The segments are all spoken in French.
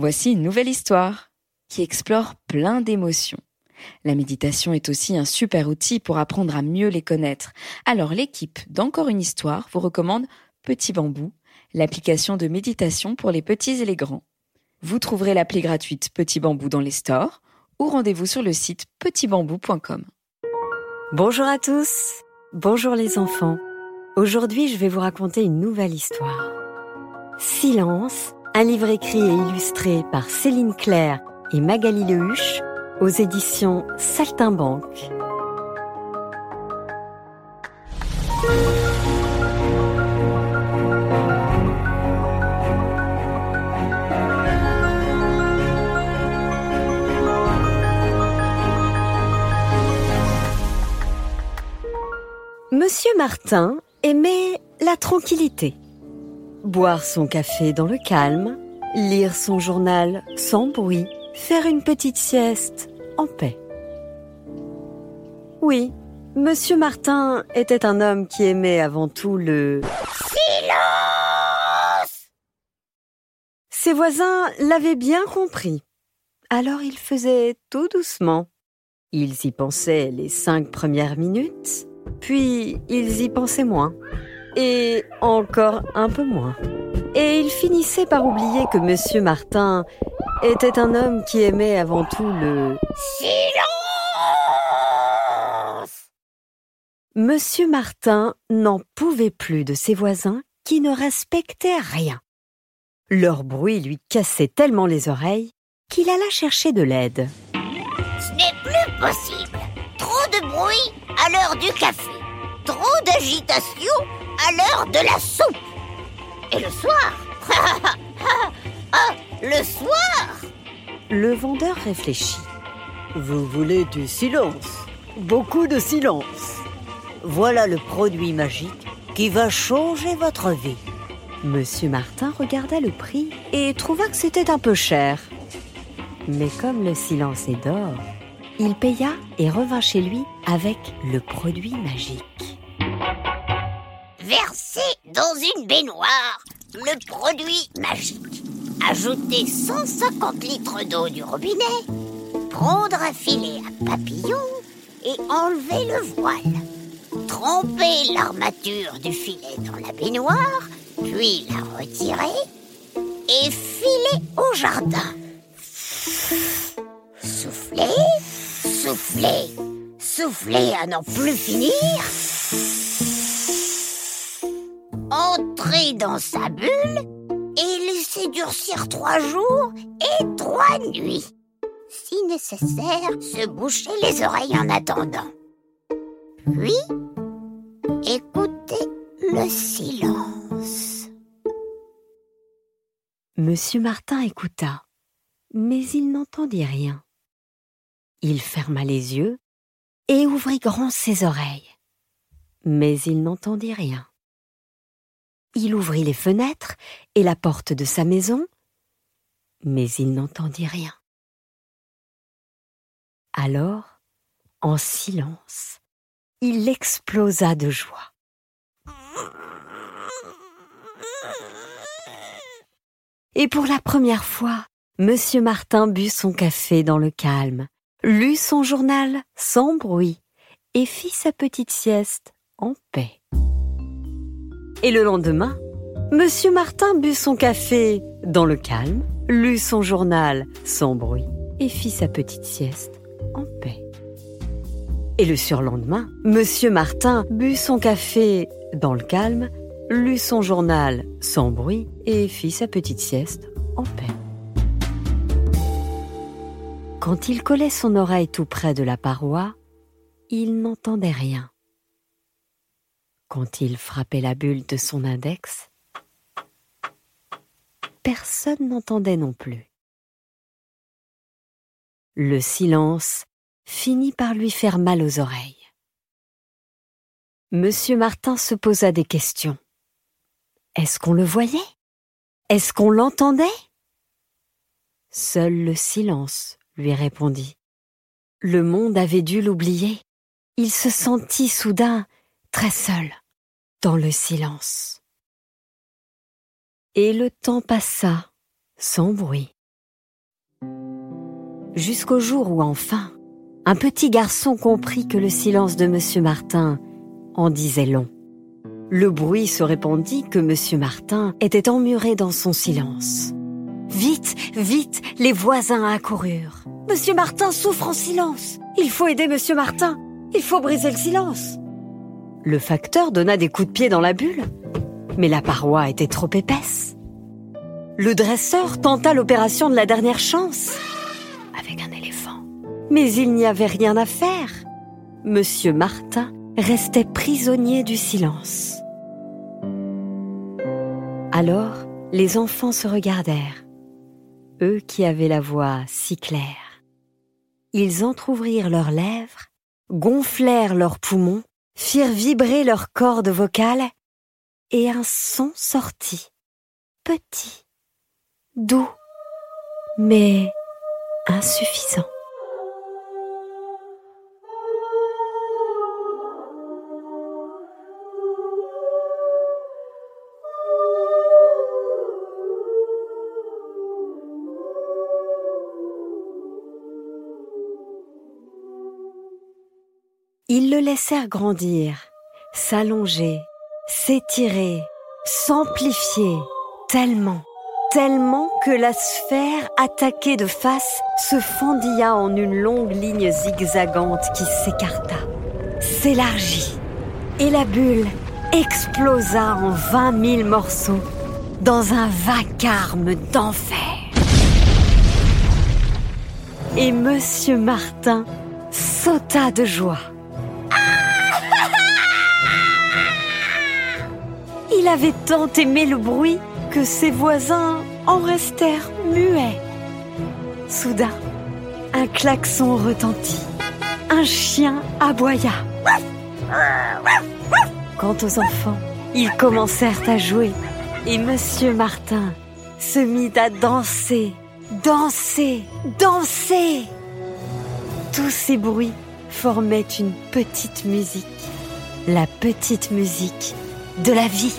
Voici une nouvelle histoire qui explore plein d'émotions. La méditation est aussi un super outil pour apprendre à mieux les connaître. Alors l'équipe d'Encore une histoire vous recommande Petit Bambou, l'application de méditation pour les petits et les grands. Vous trouverez l'appli gratuite Petit Bambou dans les stores ou rendez-vous sur le site petitbambou.com. Bonjour à tous, bonjour les enfants. Aujourd'hui je vais vous raconter une nouvelle histoire. Silence, un livre écrit et illustré par Céline Claire et Magali Lehuche aux éditions Saltimbanque. Monsieur Martin aimait la tranquillité. Boire son café dans le calme, lire son journal sans bruit, faire une petite sieste en paix. Oui, Monsieur Martin était un homme qui aimait avant tout le silence. Ses voisins l'avaient bien compris. Alors il faisait tout doucement. Ils y pensaient les cinq premières minutes, puis ils y pensaient moins, et encore un peu moins. Et ils finissaient par oublier que Monsieur Martin était un homme qui aimait avant tout le silence. Monsieur Martin n'en pouvait plus de ses voisins qui ne respectaient rien. Leur bruit lui cassait tellement les oreilles qu'il alla chercher de l'aide. Ce n'est plus possible. Trop de bruit à l'heure du café. Trop d'agitation à l'heure de la soupe. Et le soir Ah, le soir Le vendeur réfléchit. Vous voulez du silence Beaucoup de silence. Voilà le produit magique qui va changer votre vie. Monsieur Martin regarda le prix et trouva que c'était un peu cher. Mais comme le silence est d'or, il paya et revint chez lui avec le produit magique. Verser dans une baignoire le produit magique. Ajouter 150 litres d'eau du robinet. Prendre un filet à papillon et enlever le voile. Tremper l'armature du filet dans la baignoire, puis la retirer et filer au jardin. Souffler, souffler, souffler à n'en plus finir. Dans sa bulle et laisser durcir trois jours et trois nuits. Si nécessaire, se boucher les oreilles en attendant. Puis, écouter le silence. Monsieur Martin écouta, mais il n'entendit rien. Il ferma les yeux et ouvrit grand ses oreilles, mais il n'entendit rien. Il ouvrit les fenêtres et la porte de sa maison, mais il n'entendit rien. Alors, en silence, il explosa de joie. Et pour la première fois, Monsieur Martin but son café dans le calme, lut son journal sans bruit et fit sa petite sieste en paix. Et le lendemain, Monsieur Martin but son café dans le calme, lut son journal sans bruit et fit sa petite sieste en paix. Et le surlendemain, Monsieur Martin but son café dans le calme, lut son journal sans bruit et fit sa petite sieste en paix. Quand il collait son oreille tout près de la paroi, il n'entendait rien. Quand il frappait la bulle de son index, personne n'entendait non plus. Le silence finit par lui faire mal aux oreilles. Monsieur Martin se posa des questions. Est-ce qu'on le voyait? Est-ce qu'on l'entendait? Seul le silence lui répondit. Le monde avait dû l'oublier. Il se sentit soudain très seul, dans le silence. Et le temps passa, sans bruit. jusqu'au jour où enfin, un petit garçon comprit que le silence de Monsieur Martin en disait long. Le bruit se répandit que Monsieur Martin était emmuré dans son silence. Vite, vite, les voisins accoururent. Monsieur Martin souffre en silence. Il faut aider Monsieur Martin. Il faut briser le silence. Le facteur donna des coups de pied dans la bulle, mais la paroi était trop épaisse. Le dresseur tenta l'opération de la dernière chance avec un éléphant. Mais il n'y avait rien à faire. Monsieur Martin restait prisonnier du silence. Alors, les enfants se regardèrent, eux qui avaient la voix si claire. Ils entr'ouvrirent leurs lèvres, gonflèrent leurs poumons, firent vibrer leurs cordes vocales, et un son sortit, petit, doux, mais insuffisant. Ils le laissèrent grandir, s'allonger, s'étirer, s'amplifier, tellement, tellement que la sphère attaquée de face se fendilla en une longue ligne zigzagante qui s'écarta, s'élargit, et la bulle explosa en vingt mille morceaux dans un vacarme d'enfer. Et Monsieur Martin sauta de joie. Il avait tant aimé le bruit que ses voisins en restèrent muets. Soudain, un klaxon retentit. Un chien aboya. Quant aux enfants, ils commencèrent à jouer et Monsieur Martin se mit à danser, danser, danser. Tous ces bruits formaient une petite musique, la petite musique de la vie.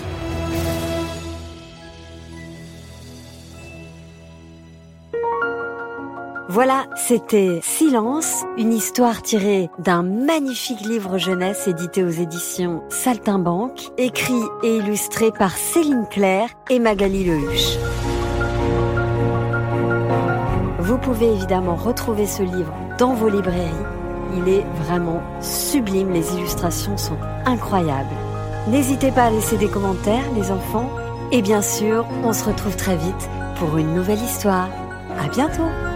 Voilà, c'était Silence, une histoire tirée d'un magnifique livre jeunesse édité aux éditions Saltimbanque, écrit et illustré par Céline Claire et Magali Lehuche. Vous pouvez évidemment retrouver ce livre dans vos librairies. Il est vraiment sublime, les illustrations sont incroyables. N'hésitez pas à laisser des commentaires, les enfants. Et bien sûr, on se retrouve très vite pour une nouvelle histoire. À bientôt!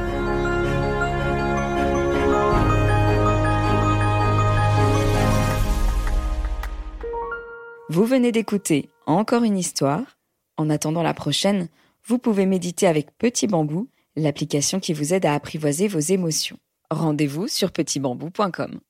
Vous venez d'écouter encore une histoire. En attendant la prochaine, vous pouvez méditer avec Petit Bambou, l'application qui vous aide à apprivoiser vos émotions. Rendez-vous sur petitbambou.com.